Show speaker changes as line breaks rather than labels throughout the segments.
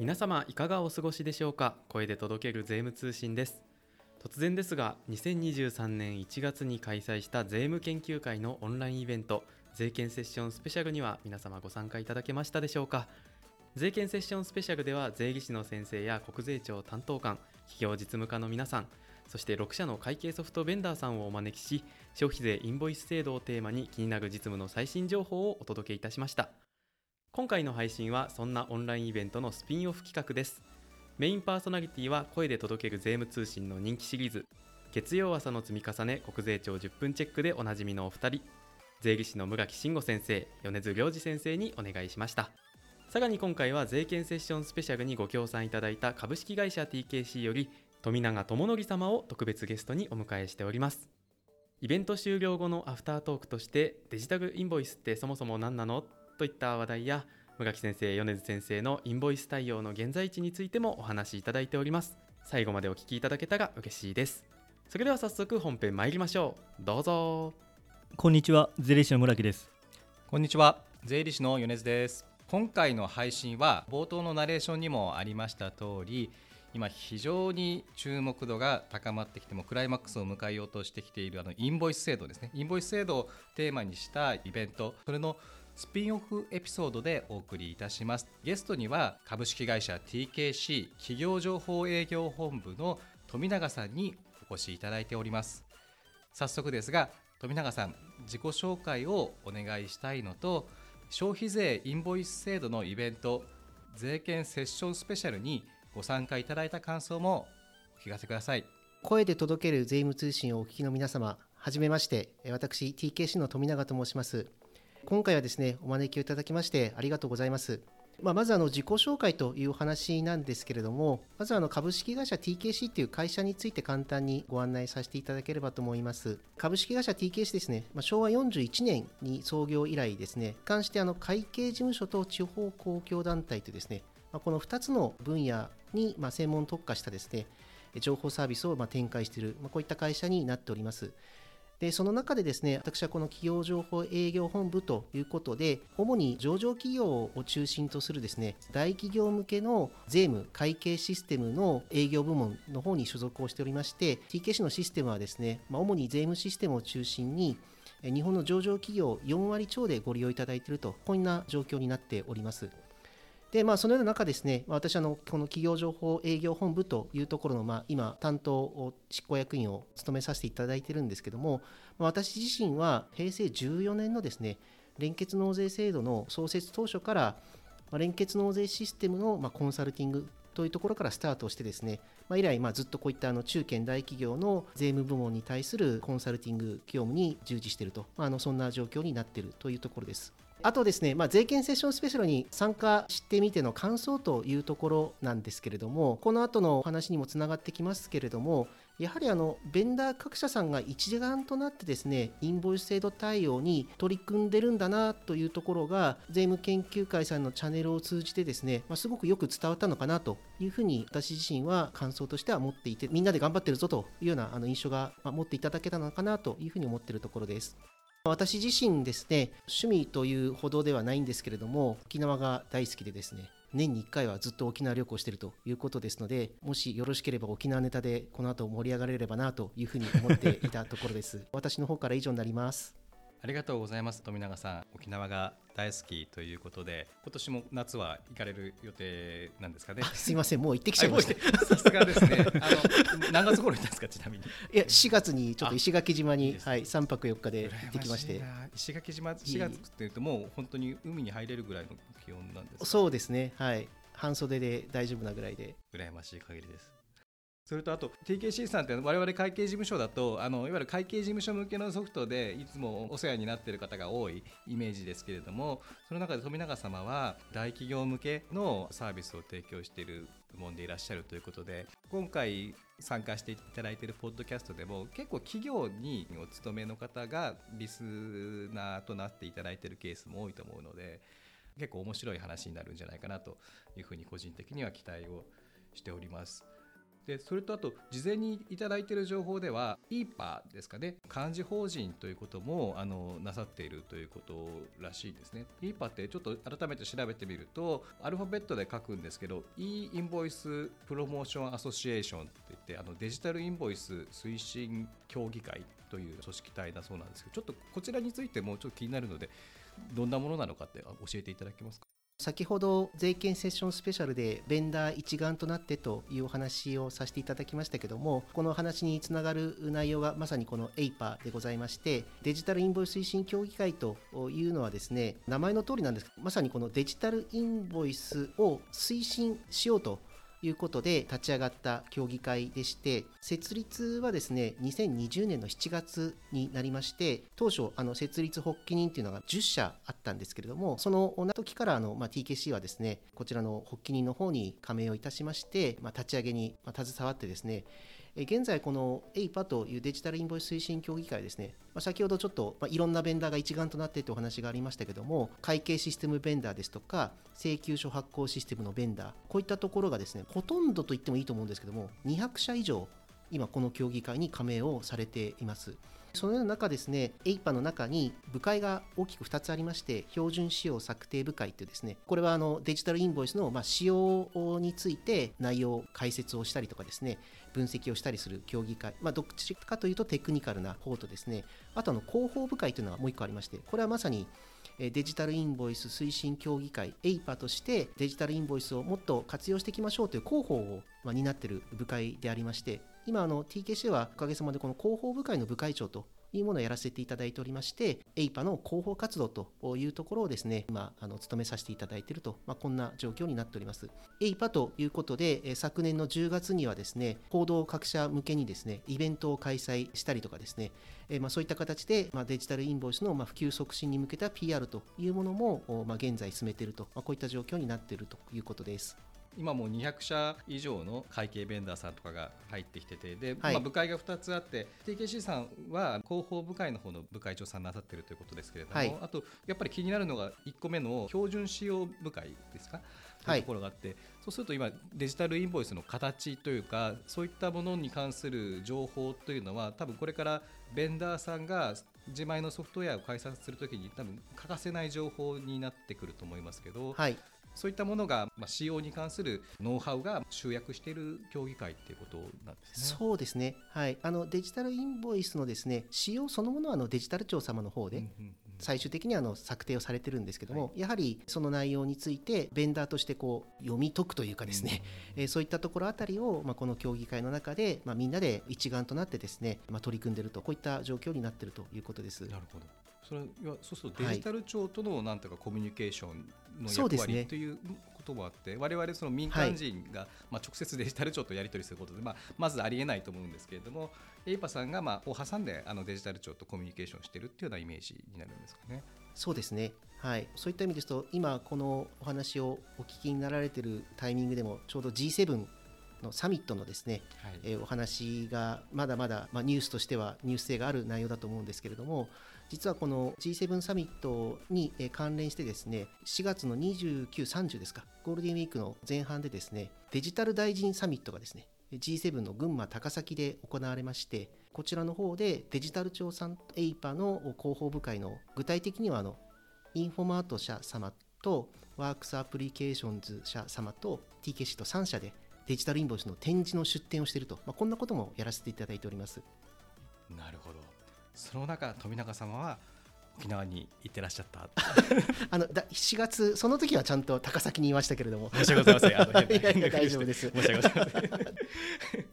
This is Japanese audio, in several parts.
皆様いかがお過ごしでしょうか？声で届ける税務通信です。突然ですが2023年1月に開催した税務研究会のオンラインイベント税券セッションスペシャルには皆様ご参加いただけましたでしょうか？税券セッションスペシャルでは税理士の先生や国税庁担当官企業実務課の皆さんそして6社の会計ソフトベンダーさんをお招きし消費税インボイス制度をテーマに気になる実務の最新情報をお届けいたしました。今回の配信はそんなオンラインイベントのスピンオフ企画です。メインパーソナリティは声で届ける税務通信の人気シリーズ。月曜朝の積み重ね国税庁10分チェックでおなじみのお二人。税理士の村木慎吾先生米津良二先生にお願いしました。さらに今回は税券セッションスペシャルにご協賛いただいた株式会社 TKC より富永智則様を特別ゲストにお迎えしております。イベント終了後のアフタートークとしてデジタルインボイスってそもそも何なの？といった話題や村木先生米津先生のインボイス対応の現在地についてもお話しいただいております。最後までお聞きいただけたら嬉しいです。それでは早速本編参りましょう。どうぞ。
こんにちは税理士の村木です。
こんにちは税理士の米津です。今回の配信は冒頭のナレーションにもありました通り今非常に注目度が高まってきてもクライマックスを迎えようとしてきているあのインボイス制度ですね。インボイス制度をテーマにしたイベント。それのスピンオフエピソードでお送りいたします。ゲストには株式会社 TKC 企業情報営業本部の富永さんにお越しいただいております。早速ですが富永さん自己紹介をお願いしたいのと消費税インボイス制度のイベント税券セッションスペシャルにご参加いただいた感想もお聞かせください。
声で届ける税務通信をお聞きの皆様はじめまして。私 TKC の富永と申します。今回はですね、お招きをいただきましてありがとうございます。まあ、まずあの自己紹介というお話なんですけれども、まずあの株式会社 TKC という会社について簡単にご案内させていただければと思います。株式会社 TKC ですね、まあ、昭和41年に創業以来ですね、関してあの会計事務所と地方公共団体とですね、まあ、この2つの分野にま専門特化したですね、情報サービスをま展開している、まこういった会社になっております。でその中でですね私はこの企業情報営業本部ということで主に上場企業を中心とするですね大企業向けの税務会計システムの営業部門の方に所属をしておりまして TKC のシステムはですね、まあ、主に税務システムを中心に日本の上場企業4割超でご利用いただいているとこんな状況になっております。でまあ、そのような中ですね、私あの、この企業情報営業本部というところの、まあ、今、担当執行役員を務めさせていただいているんですけども、私自身は平成14年のですね、連結納税制度の創設当初から、まあ、連結納税システムの、まあ、コンサルティングというところからスタートしてですね、まあ、以来、まあ、ずっとこういったあの中堅大企業の税務部門に対するコンサルティング業務に従事していると、まあ、あのそんな状況になっているというところです。あとですね、まあ、税金セッションスペシャルに参加してみての感想というところなんですけれども、この後のお話にもつながってきますけれども、やはりあのベンダー各社さんが一丸となってですねインボイス制度対応に取り組んでるんだなというところが税務研究会さんのチャンネルを通じてですね、まあ、すごくよく伝わったのかなというふうに私自身は感想としては持っていてみんなで頑張ってるぞというようなあの印象が持っていただけたのかなというふうに思っているところです。私自身ですね、趣味というほどではないんですけれども、沖縄が大好きでですね、年に1回はずっと沖縄旅行しているということですので、もしよろしければ沖縄ネタでこの後盛り上がれればなというふうに思っていたところです。私の方から以上になります。
ありがとうございます。富永さん。沖縄が大好きということで今年も夏は行かれる予定なんですかね？
すいません。もう行ってきちゃいました。
さすがですね。あの何月頃行ったんですか？ちなみに。
いや4月にちょっと石垣島にね、はい、3泊4日で行ってきまして。
石垣島4月っていうともう本当に海に入れるぐらいの気温なんです
そうですね。はい。半袖で大丈夫なぐらいで。
羨ましい限りですそれとあと TKC さんって我々会計事務所だとあのいわゆる会計事務所向けのソフトでいつもお世話になってる方が多いイメージですけれどもその中で富永様は大企業向けのサービスを提供している部門でいらっしゃるということで今回参加していただいているポッドキャストでも結構企業にお勤めの方がリスナーとなっていただいているケースも多いと思うので結構面白い話になるんじゃないかなというふうに個人的には期待をしております。でそれとあと事前にいただいている情報では EPA ですかね。漢字法人ということもあのなさっているということらしいですね。EPA ってちょっと改めて調べてみるとアルファベットで書くんですけど e インボイスプロモーションアソシエーションって言ってあのデジタルインボイス推進協議会という組織体だそうなんですけどちょっとこちらについてもちょっと気になるのでどんなものなのかって教えていただけますか？
先ほど税金セッションスペシャルでベンダー一丸となってというお話をさせていただきましたけどもこの話につながる内容がまさにこの APA でございましてデジタルインボイス推進協議会というのはですね名前の通りなんです。まさにこのデジタルインボイスを推進しようということで立ち上がった協議会でして設立はですね2020年の7月になりまして当初あの設立発起人というのが10社あったんですけれどもその時からあの、まあ、TKC はですねこちらの発起人の方に加盟をいたしまして、まあ、立ち上げに携わってですね現在、この APA というデジタルインボイス推進協議会ですね、まあ、先ほどちょっと、まあ、いろんなベンダーが一丸となってというお話がありましたけども、会計システムベンダーですとか、請求書発行システムのベンダー、こういったところがですね、ほとんどと言ってもいいと思うんですけども、200社以上、今、この協議会に加盟をされています。そのような中ですね、APA の中に部会が大きく2つありまして、標準仕様策定部会というですね、これはあのデジタルインボイスのま仕様について内容解説をしたりとかですね、分析をしたりする協議会、まあ、どっちかというとテクニカルな方とですね、あとあの広報部会というのがもう1個ありまして、これはまさにデジタルインボイス推進協議会 APA としてデジタルインボイスをもっと活用していきましょうという広報を担っている部会でありまして今あの TKC はおかげさまでこの広報部会の部会長というものをやらせていただいておりまして、APA の広報活動というところをですね、今、あの務めさせていただいていると、まあ、こんな状況になっております。APA ということで、昨年の10月にはですね、報道各社向けにですね、イベントを開催したりとかですね、えまあ、そういった形で、まあ、デジタルインボイスのまあ普及促進に向けた PR というものも、まあ、現在進めていると、まあ、こういった状況になっているということです。
今もう200社以上の会計ベンダーさんとかが入ってきててで、はい、まあ、部会が2つあって TKC さんは広報部会の方の部会長さんなさってるということですけれども、はい、あとやっぱり気になるのが1個目の標準使用部会ですか？というところがあって、はい、そうすると今デジタルインボイスの形というかそういったものに関する情報というのは多分これからベンダーさんが自前のソフトウェアを開発するときに多分欠かせない情報になってくると思いますけど、はい、そういったものが、まあ、使用に関するノウハウが集約している協議会っていうことなんです
ね。そうですね、はい、あのデジタルインボイスのですね使用そのものはあのデジタル庁様の方で、最終的にあの策定をされてるんですけども、はい、やはりその内容についてベンダーとしてこう読み解くというかですね、うん、えー、そういったところあたりを、まあ、この協議会の中で、まあ、みんなで一丸となってですね、まあ、取り組んでいるとこういった状況になっているということです。
なるほどそれはそうするとデジタル庁とのなんとかコミュニケーションの役割ということもあって、我々その民間人が、まあ、直接デジタル庁とやり取りすることで、まあ、まずありえないと思うんですけれどもエイパさんが、まあ、を挟んであのデジタル庁とコミュニケーションしているっていうようなイメージになるんですかね。
そうですね。はい、そういった意味ですと今このお話をお聞きになられているタイミングでもちょうど G7 のサミットのですね、はい、えー、お話がまだまだ、まあ、ニュースとしてはニュース性がある内容だと思うんですけれども実はこの G7 サミットに関連してですね4月の29、30ですかゴールデンウィークの前半でですねデジタル大臣サミットがですね G7 の群馬高崎で行われましてこちらの方でデジタル庁さん EIPA の広報部会の具体的にはあのインフォマート社様とワークスアプリケーションズ社様と TKC と3社でデジタルインボイスの展示の出展をしていると、まあ、こんなこともやらせていただいております。
なるほどその中富永様は沖縄に行ってらっしゃった。
あのだ7月その時はちゃんと高崎にいましたけれども。
申し訳ございません。
大丈夫です。
申し訳ございません。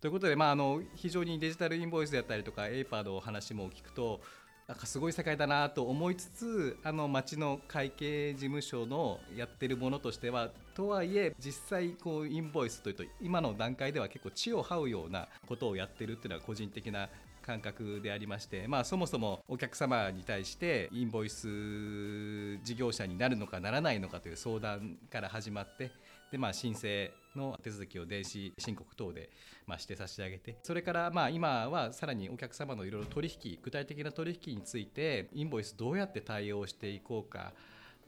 ということで、まあ、あの非常にデジタルインボイスであったりとかエイパーの話も聞くとなんかすごい世界だなと思いつつあの町の会計事務所のやってるものとしてはとはいえ実際こうインボイスというと今の段階では結構地を這うようなことをやってるっていうのは個人的な感覚でありまして、まあ、そもそもお客様に対してインボイス事業者になるのかならないのかという相談から始まってで、まあ、申請の手続きを電子申告等で、まあ、して差し上げてそれからまあ今はさらにお客様のいろいろ取引具体的な取引についてインボイスどうやって対応していこうか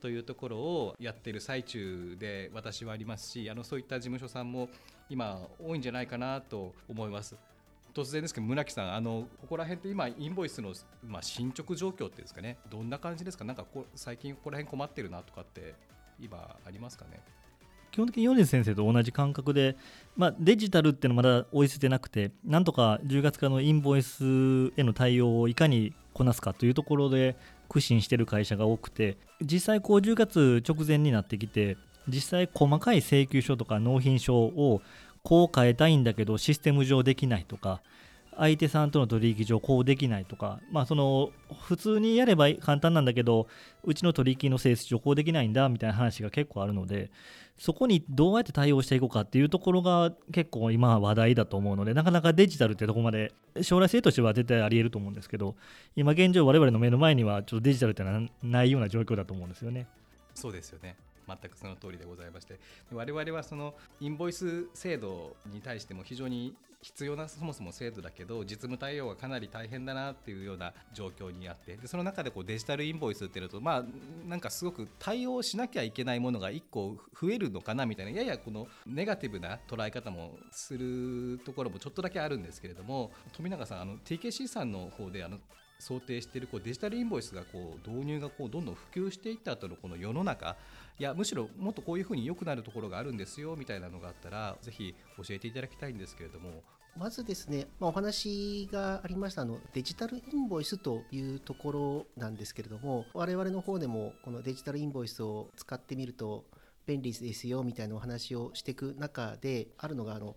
というところをやってる最中で私はありますしあのそういった事務所さんも今多いんじゃないかなと思います。突然ですけど村木さんあのここら辺って今インボイスの、まあ、進捗状況っていうんですかね。どんな感じですか？なんかこ最近ここら辺困ってるなとかって今ありますかね？
基本的に米津先生と同じ感覚で、まあ、デジタルっていうのはまだ追いついてなくてなんとか10月からのインボイスへの対応をいかにこなすかというところで苦心してる会社が多くて実際こう10月直前になってきて実際細かい請求書とか納品書をこう変えたいんだけどシステム上できないとか相手さんとの取引上こうできないとか、まあ、その普通にやれば簡単なんだけどうちの取引の性質上こうできないんだみたいな話が結構あるのでそこにどうやって対応していこうかっていうところが結構今話題だと思うのでなかなかデジタルってとこまで将来性としては絶対ありえると思うんですけど今現状我々の目の前にはちょっとデジタルってのはないような状況だと思うんですよね。
そうですよね全くその通りでございまして我々はそのインボイス制度に対しても非常に必要なそもそも制度だけど実務対応がかなり大変だなっていうような状況にあってでその中でこうデジタルインボイスっていうとまあなんかすごく対応しなきゃいけないものが1個増えるのかなみたいなややこのネガティブな捉え方もするところもちょっとだけあるんですけれども富永さんあの TKC さんの方であの想定しているこうデジタルインボイスがこう導入がこうどんどん普及していった後のこの世の中いやむしろもっとこういうふうに良くなるところがあるんですよみたいなのがあったらぜひ教えていただきたいんですけれども。
まずですね、まあ、お話がありましたあのデジタルインボイスというところなんですけれども我々の方でもこのデジタルインボイスを使ってみると便利ですよみたいなお話をしていく中であるのがあの、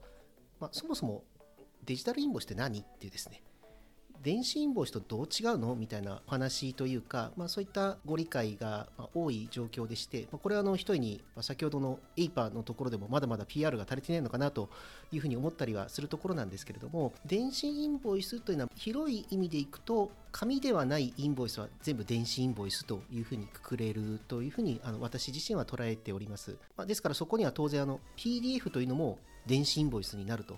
まあ、そもそもデジタルインボイスって何っていうですね電子インボイスとどう違うの？みたいな話というか、まあ、そういったご理解が多い状況でして、まあ、これはあの一重に先ほどのエイパーのところでもまだまだ PR が足りてないのかなというふうに思ったりはするところなんですけれども電子インボイスというのは広い意味でいくと紙ではないインボイスは全部電子インボイスというふうにくくれるというふうにあの私自身は捉えております、まあ、ですからそこには当然あの PDF というのも電子インボイスになると。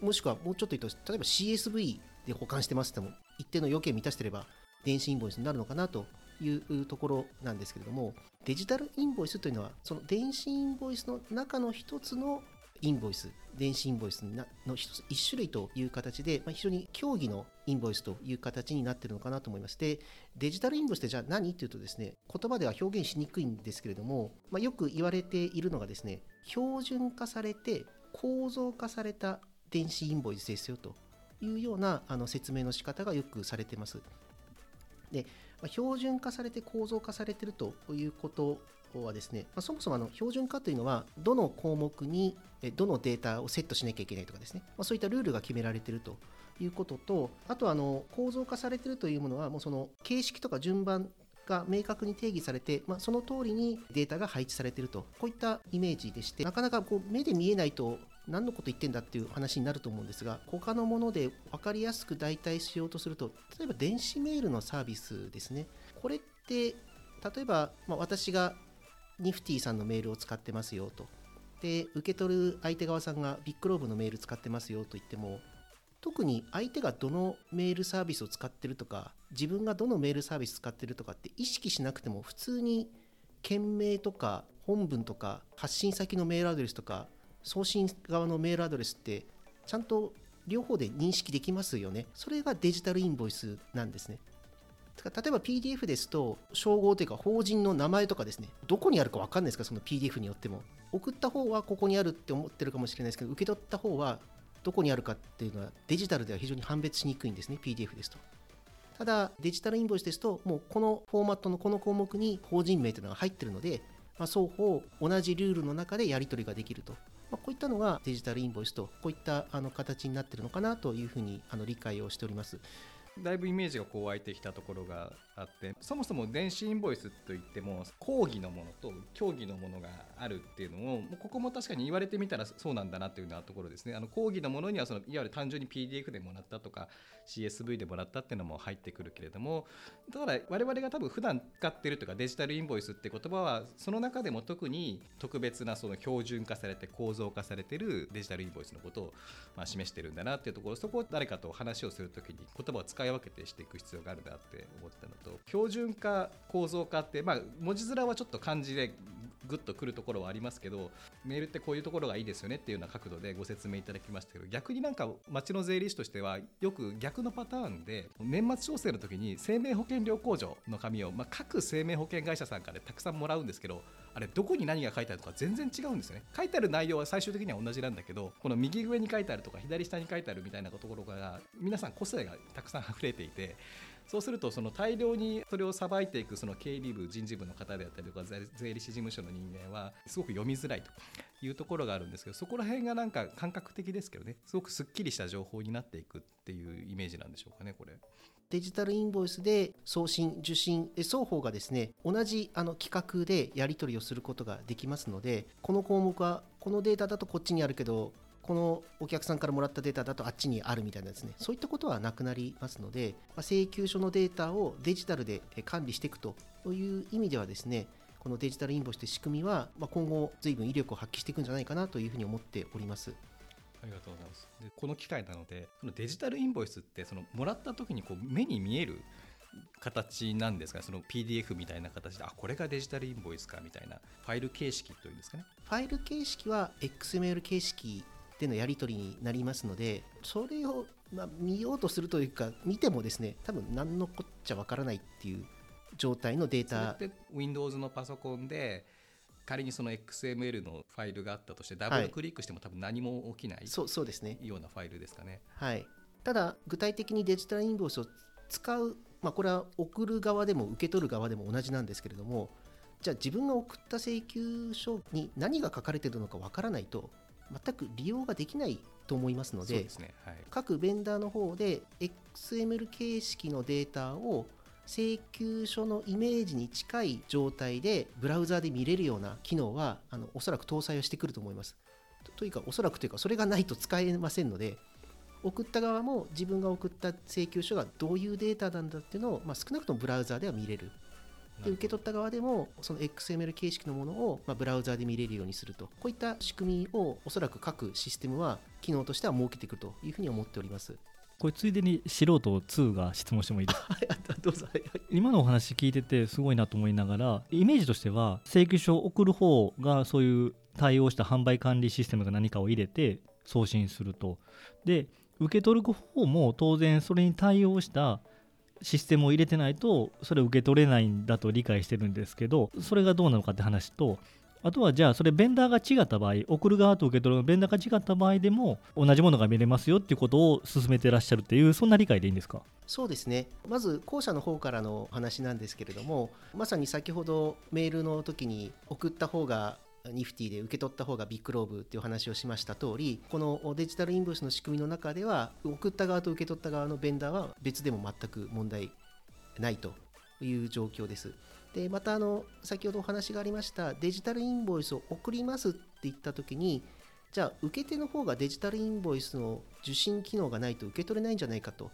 もしくはもうちょっと言うと例えば CSV で保管してますっても一定の要件を満たしてれば電子インボイスになるのかなというところなんですけれどもデジタルインボイスというのはその電子インボイスの中の一つのインボイス電子インボイスの一つ一種類という形で、まあ、非常に競技のインボイスという形になっているのかなと思いますでデジタルインボイスってじゃあ何っていうとですね言葉では表現しにくいんですけれども、まあ、よく言われているのがですね標準化されて構造化された電子インボイスですよと。いうようなあの説明の仕方がよくされてます。で、まあ、標準化されて構造化されているということはですね、まあ、そもそもあの標準化というのは、どの項目にどのデータをセットしなきゃいけないとかですね、まあ、そういったルールが決められているということと、あとあの構造化されているというものは、もうその形式とか順番が明確に定義されて、まあ、その通りにデータが配置されていると、こういったイメージでして、なかなかこう目で見えないと何のこと言ってんだっていう話になると思うんですが他のもので分かりやすく代替しようとすると例えば電子メールのサービスですね。これって例えば、まあ、私がニフティさんのメールを使ってますよと。で受け取る相手側さんがビッグローブのメール使ってますよと言っても特に相手がどのメールサービスを使ってるとか自分がどのメールサービス使ってるとかって意識しなくても普通に件名とか本文とか発信先のメールアドレスとか送信側のメールアドレスってちゃんと両方で認識できますよね。それがデジタルインボイスなんですね。例えば PDF ですと、称号というか法人の名前とかですね、どこにあるか分かんないですか、その PDF によっても。送った方はここにあるって思ってるかもしれないですけど、受け取った方はどこにあるかっていうのはデジタルでは非常に判別しにくいんですね、PDF ですと。ただ、デジタルインボイスですと、もうこのフォーマットのこの項目に法人名というのが入ってるので、まあ、双方同じルールの中でやり取りができるとまあ、こういったのがデジタルインボイスとこういったあの形になっているのかなというふうにあの理解をしております。
だいぶイメージがこう湧いてきたところがあってそもそも電子インボイスといっても講義のものと競技のものがあるっていうのをここも確かに言われてみたらそうなんだなっていうようなところですねあの講義のものにはそのいわゆる単純に PDF でもらったとか CSV でもらったっていうのも入ってくるけれどもただ我々が多分普段使ってるとかデジタルインボイスって言葉はその中でも特に特別なその標準化されて構造化されてるデジタルインボイスのことをま示してるんだなっていうところそこを誰かと話をするときに言葉を使い分けてしていく必要があるなって思ったのとと標準化構造化って、まあ、文字面はちょっと漢字でぐっとくるところはありますけどメールってこういうところがいいですよねっていうような角度でご説明いただきましたけど逆になんか町の税理士としてはよく逆のパターンで年末調整の時に生命保険料控除の紙を、まあ、各生命保険会社さんからたくさんもらうんですけどあれどこに何が書いてあるとか全然違うんですよね。書いてある内容は最終的には同じなんだけどこの右上に書いてあるとか左下に書いてあるみたいなところが皆さん個性がたくさん溢れていてそうするとその大量にそれをさばいていくその経理部人事部の方であったりとか税理士事務所の人間はすごく読みづらいというところがあるんですけどそこら辺がなんか感覚的ですけどねすごくすっきりした情報になっていくっていうイメージなんでしょうかねこれ。
デジタルインボイスで送信、受信、双方がですね同じあの企画でやり取りをすることができますので、この項目はこのデータだとこっちにあるけど、このお客さんからもらったデータだとあっちにあるみたいなですね、そういったことはなくなりますので、まあ、請求書のデータをデジタルで管理していくという意味ではですね、このデジタルインボイスという仕組みは、まあ、今後、随分威力を発揮していくんじゃないかなというふうに思っております。
ありがとうございます。でこの機会なのでそのデジタルインボイスってそのもらった時にこう目に見える形なんですかその PDF みたいな形であこれがデジタルインボイスかみたいなファイル形式というんですかね？
ファイル形式は XML 形式でのやり取りになりますのでそれを、まあ、見ようとするというか見てもですね多分何のこっちゃわからないっていう状態のデータ。
Windows のパソコンで仮にその XML のファイルがあったとしてダブルクリックしても多分何も起きない、
そうそうですね。
ようなファイルですかね。
はい、ただ具体的にデジタルインボイスを使う、まあ、これは送る側でも受け取る側でも同じなんですけれどもじゃあ自分が送った請求書に何が書かれているのかわからないと全く利用ができないと思いますので、
ねはい、
各ベンダーの方で XML 形式のデータを請求書のイメージに近い状態でブラウザーで見れるような機能はあのおそらく搭載をしてくると思います。というかおそらくというかそれがないと使えませんので送った側も自分が送った請求書がどういうデータなんだっていうのを、まあ、少なくともブラウザーでは見れる。で受け取った側でもその XML 形式のものを、まあ、ブラウザーで見れるようにすると。こういった仕組みをおそらく各システムは機能としては設けていくというふうに思っております。
これついでに素人2が質問してもいいですか？
どうぞ。
今のお話聞いててすごいなと思いながらイメージとしては請求書を送る方がそういう対応した販売管理システムが何かを入れて送信すると。で受け取る方も当然それに対応したシステムを入れてないとそれを受け取れないんだと理解してるんですけどそれがどうなのかって話とあとはじゃあそれベンダーが違った場合送る側と受け取るのベンダーが違った場合でも同じものが見れますよっていうことを進めてらっしゃるっていうそんな理解でいいんですか？
そうですね。まず後者の方からの話なんですけれどもまさに先ほどメールの時に送った方がニフティで受け取った方がビッグローブっていう話をしました通りこのデジタルインボイスの仕組みの中では送った側と受け取った側のベンダーは別でも全く問題ないという状況です。でまたあの先ほどお話がありましたデジタルインボイスを送りますって言った時にじゃあ受け手の方がデジタルインボイスの受信機能がないと受け取れないんじゃないかと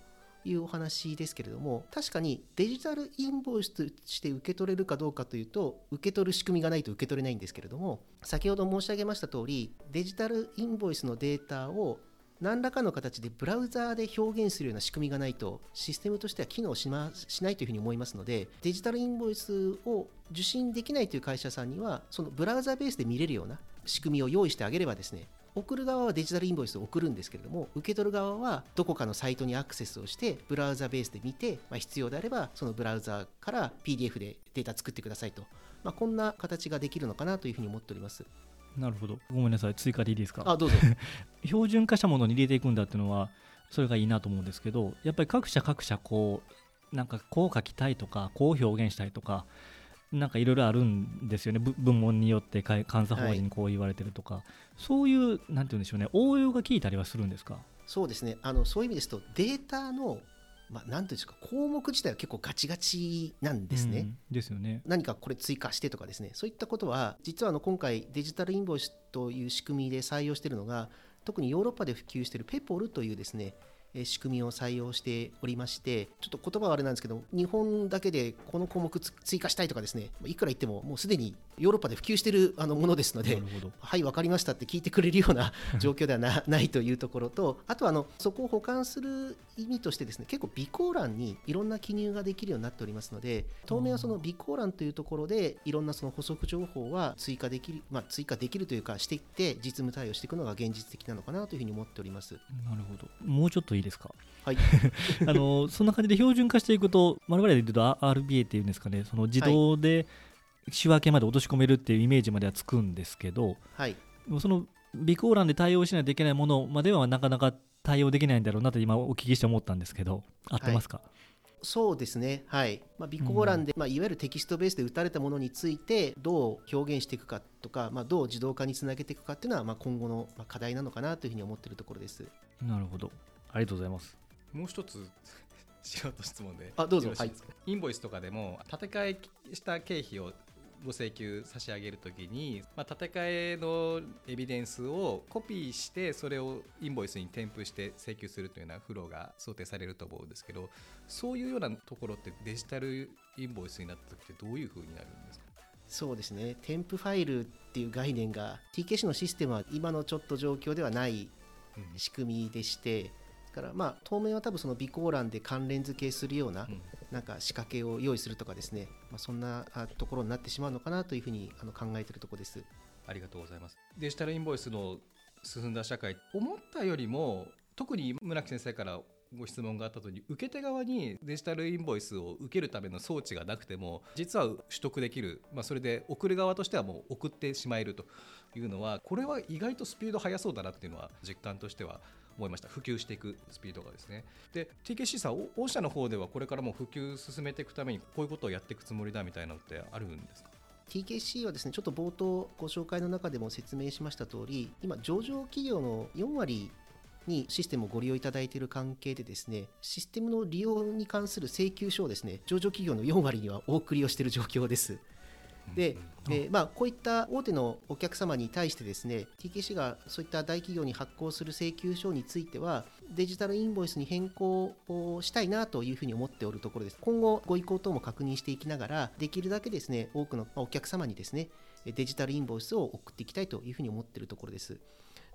いうお話ですけれども確かにデジタルインボイスとして受け取れるかどうかというと受け取る仕組みがないと受け取れないんですけれども先ほど申し上げました通りデジタルインボイスのデータを何らかの形でブラウザーで表現するような仕組みがないとシステムとしては機能し,、ま、しないというふうに思いますのでデジタルインボイスを受信できないという会社さんにはそのブラウザベースで見れるような仕組みを用意してあげればですね送る側はデジタルインボイスを送るんですけれども受け取る側はどこかのサイトにアクセスをしてブラウザベースで見て、まあ、必要であればそのブラウザから PDF でデータ作ってくださいと、まあ、こんな形ができるのかなというふうに思っております。
なるほど。ごめんなさい。追加でいいですか？
あどうぞ。
標準化したものに入れていくんだっていうのはそれがいいなと思うんですけどやっぱり各社各社こうなんかこう書きたいとかこう表現したいとかなんかいろいろあるんですよね。部門によって監査法人にこう言われてるとか、はい、そういうなんて言うんでしょうね。応用が効いたりはするんですか？
そうですね。あのそういう意味ですとデータのまあ、なんていうんですか項目自体は結構ガチガチなんですね。
うん、ですよね。
何かこれ追加してとかですね。そういったことは実はあの今回デジタルインボイスという仕組みで採用しているのが特にヨーロッパで普及しているペポルというですねえー仕組みを採用しておりましてちょっと言葉はあれなんですけど日本だけでこの項目追加したいとかですねいくら言ってももうすでにヨーロッパで普及しているあのものですのではい、分かりましたって聞いてくれるような状況ではな ないというところと、あとはあのそこを保管する意味として、ですね結構、備考欄にいろんな記入ができるようになっておりますので、当面はその備考欄というところで、いろんなその補足情報は追加できる、まあ、追加できるというか、していって、実務対応していくのが現実的なのかなというふうに思っております。
なるほど。もうちょっといいですか？
はい、
あのそんな感じで標準化していくと我々で言うと RBA っていうんですかね。その自動で仕分けまで落とし込めるっていうイメージまではつくんですけど
はい、
その備考欄で対応しないといけないものまではなかなか対応できないんだろうなと今お聞きして思ったんですけど合ってますか、
そうですね、はい。まあ、備考欄で、まあ、いわゆるテキストベースで打たれたものについてどう表現していくかとか、まあ、どう自動化につなげていくかっていうのは、まあ、今後のまあ課題なのかなというふうに思っているところです。
なるほど。ありがとうございます。
もう一つ 素人質問で。
あどうぞ。
よろしい。インボイスとかでも建て替えした経費をご請求差し上げるときに、まあ、建て替えのエビデンスをコピーしてそれをインボイスに添付して請求するというようなフローが想定されると思うんですけどそういうようなところってデジタルインボイスになった時ってどういうふうになるんですか？
そうですね、添付ファイルっていう概念が TKC のシステムは今のちょっと状況ではない仕組みでして、ですからまあ当面は多分その備考欄で関連付けするような
うん
なんか仕掛けを用意するとかですね、まあ、そんなあところになってしまうのかなというふうにあの考えているところです。
ありがとうございます。デジタルインボイスの進んだ社会、思ったよりも、特に村木先生からご質問があったとおり、受け手側にデジタルインボイスを受けるための装置がなくても、実は取得できる、まあ、それで送る側としてはもう送ってしまえるというのは、これは意外とスピード速そうだなっていうのは、実感としては思いました。普及していくスピードがですね。で、TKC さん、御社の方ではこれからも普及進めていくために、こういうことをやっていくつもりだみたいなのってあるんですか
？TKC はですねちょっと冒頭ご紹介の中でも説明しました通り今上場企業の4割にシステムをご利用いただいている関係でですねシステムの利用に関する請求書をですね上場企業の4割にはお送りをしている状況です。で、えまあ、こういった大手のお客様に対してですね TKC がそういった大企業に発行する請求書についてはデジタルインボイスに変更をしたいなというふうに思っておるところです。今後ご意向等も確認していきながらできるだけですね多くのお客様にですねデジタルインボイスを送っていきたいというふうに思っているところです。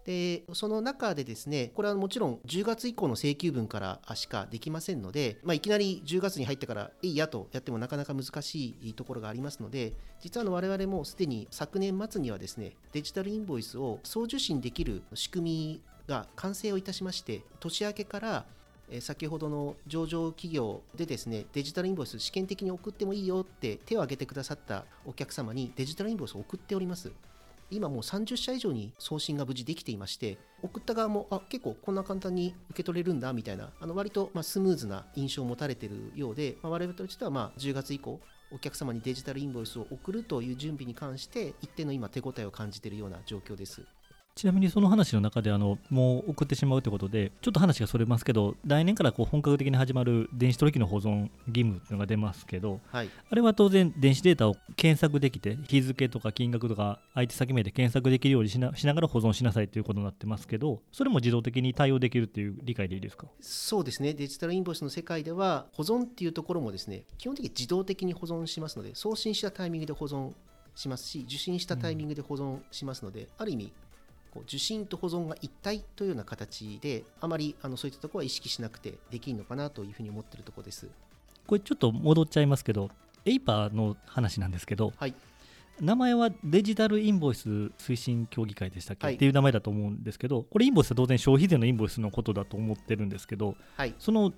でその中でですねこれはもちろん10月以降の請求分からしかできませんので、まあ、いきなり10月に入ってからいいやとやってもなかなか難しいところがありますので実はあの我々もすでに昨年末にはですねデジタルインボイスを送受信できる仕組みが完成をいたしまして年明けから先ほどの上場企業でですねデジタルインボイス試験的に送ってもいいよって手を挙げてくださったお客様にデジタルインボイスを送っております。今もう30社以上に送信が無事できていまして送った側もあ結構こんな簡単に受け取れるんだみたいなあの割とまスムーズな印象を持たれているようで、まあ、我々としてはまあ10月以降お客様にデジタルインボイスを送るという準備に関して一定の今手応えを感じているような状況です。
ちなみにその話の中であのもう送ってしまうということでちょっと話がそれますけど来年からこう本格的に始まる電子取引の保存義務というのが出ますけど
はい、
あれは当然電子データを検索できて日付とか金額とか相手先名で検索できるようにしなしながら保存しなさいということになってますけどそれも自動的に対応できるっていう理解でいいですか？
そうですね。デジタルインボイスの世界では保存っていうところもですね基本的に自動的に保存しますので送信したタイミングで保存しますし受信したタイミングで保存しますので、ある意味こう受信と保存が一体というような形であまりあのそういったところは意識しなくてできるのかなというふうに思っているところです。
これちょっと戻っちゃいますけどエイパーの話なんですけど、
はい。
名前はデジタルインボイス推進協議会でしたっけ、
はい。
っていう名前だと思うんですけどこれインボイスは当然消費税のインボイスのことだと思ってるんですけど
はい。
その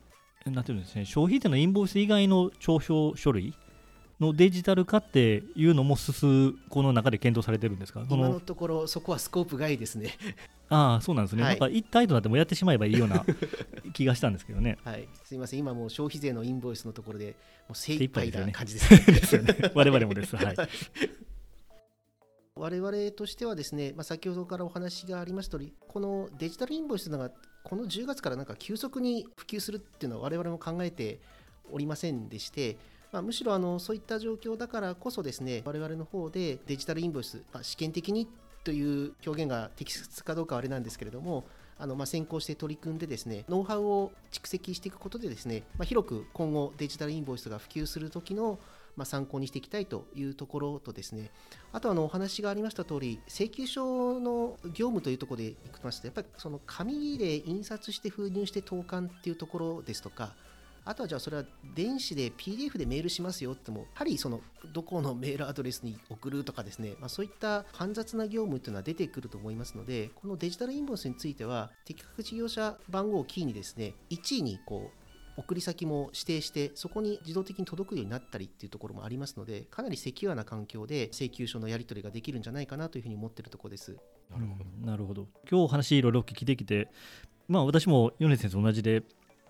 なんていうんですね消費税のインボイス以外の帳票書類のデジタル化っていうのも進むこの中で検討されてるんですか？
今のところそこはスコープ外ですね。
ああそうなんですね、
はい。
なんか一体となってもやってしまえばいいような 気がしたんですけどね。
はい、すみません。今もう消費税のインボイスのところでもう精一杯な感じですね。
ですよね。我々もです。はい。
我々としてはですね、まあ、先ほどからお話がありました通り、このデジタルインボイスがこの10月からなんか急速に普及するっていうのは我々も考えておりませんでして、まあ、むしろあのそういった状況だからこそですね、我々の方でデジタルインボイス、まあ、試験的にという表現が適切かどうかはあれなんですけれども、あのまあ先行して取り組んでですねノウハウを蓄積していくことでですね、まあ、広く今後デジタルインボイスが普及する時のまあ、参考にしていきたいというところとですねあとあのお話がありました通り請求書の業務というところでいきます。とやっぱりその紙で印刷して封入して投函っていうところですとかあとはじゃあそれは電子で PDF でメールしますよってもやはりそのどこのメールアドレスに送るとかですね、まあ、そういった煩雑な業務っていうのは出てくると思いますのでこのデジタルインボイスについては適格事業者番号をキーにですね1位にこう送り先も指定してそこに自動的に届くようになったりっていうところもありますのでかなりセキュアな環境で請求書のやり取りができるんじゃないかなというふうに思ってるところです。
なるほど,、なるほど。今日お話いろいろ聞きできてまあ私も米津先生同じで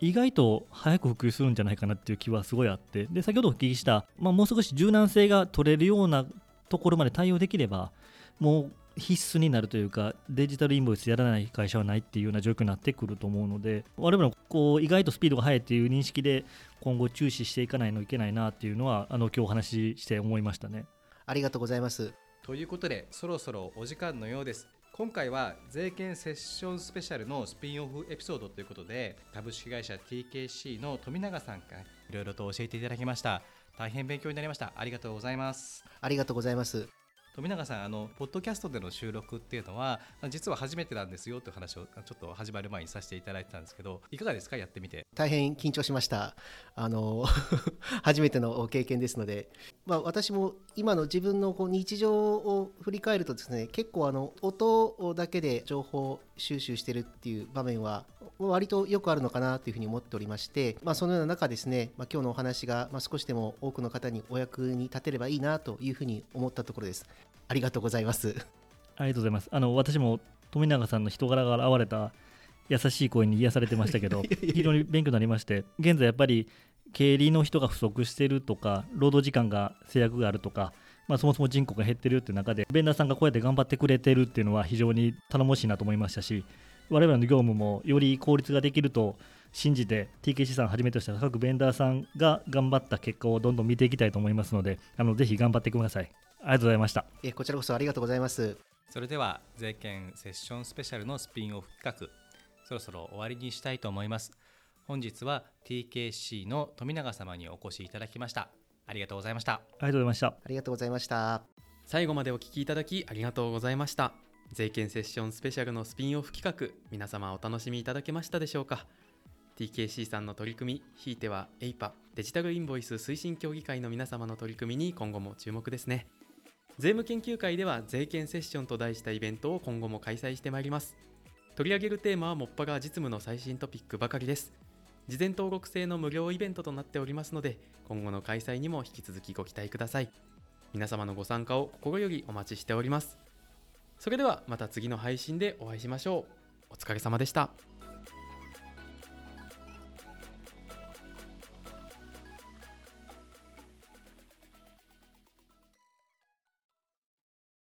意外と早く普及するんじゃないかなっていう気はすごいあって。で先ほどお聞きした、まあ、もう少し柔軟性が取れるようなところまで対応できればもう必須になるというかデジタルインボイスやらない会社はないっていうような状況になってくると思うので我々もこう意外とスピードが速いっていう認識で今後注視していかないのいけないなっていうのはあの今日お話しして思いましたね。
ありがとうございます。
ということでそろそろお時間のようです今回は税券セッションスペシャルのスピンオフエピソードということで株式会社 TKC の富永さんからいろいろと教えていただきました。大変勉強になりました。ありがとうございます。
ありがとうございます。
富永さんあのポッドキャストでの収録っていうのは実は初めてなんですよ。という話をちょっと始まる前にさせていただいてたんですけどいかがですか？やってみて。
大変緊張しました。あの 初めての経験ですので、まあ、私も今の自分のこう日常を振り返るとですね結構あの音だけで情報収集してるっていう場面は割とよくあるのかなというふうに思っておりまして、まあ、そのような中ですね、まあ、今日のお話が、ま少しでも多くの方にお役に立てればいいなというふうに思ったところです。ありがとうございます。
ありがとうございます。あの私も富永さんの人柄が現れた優しい声に癒されてましたけど、非常に勉強になりまして、現在やっぱり経理の人が不足してるとか、労働時間が制約があるとか、まあ、そもそも人口が減ってるっていう中で、ベンダーさんがこうやって頑張ってくれてるっていうのは非常に頼もしいなと思いましたし、我々の業務もより効率ができると信じて TKC さんはじめとした各ベンダーさんが頑張った結果をどんどん見ていきたいと思いますのであのぜひ頑張ってください。ありがとうございました。
えこちらこそありがとうございます。
それでは税券セッションスペシャルのスピンオフ企画そろそろ終わりにしたいと思います本日は TKC の富永様にお越しいただきました。ありがとうございました。あ
りがとうございました。あ
りがとうございました。
最後までお聞きいただきありがとうございました。税券セッションスペシャルのスピンオフ企画皆様お楽しみいただけましたでしょうか。TKC さんの取り組みひいては APA デジタルインボイス推進協議会の皆様の取り組みに今後も注目ですね。税務研究会では税券セッションと題したイベントを今後も開催してまいります。取り上げるテーマはもっぱら実務の最新トピックばかりです事前登録制の無料イベントとなっておりますので今後の開催にも引き続きご期待ください。皆様のご参加を心よりお待ちしております。それではまた次の配信でお会いしましょう。お疲れ様でした。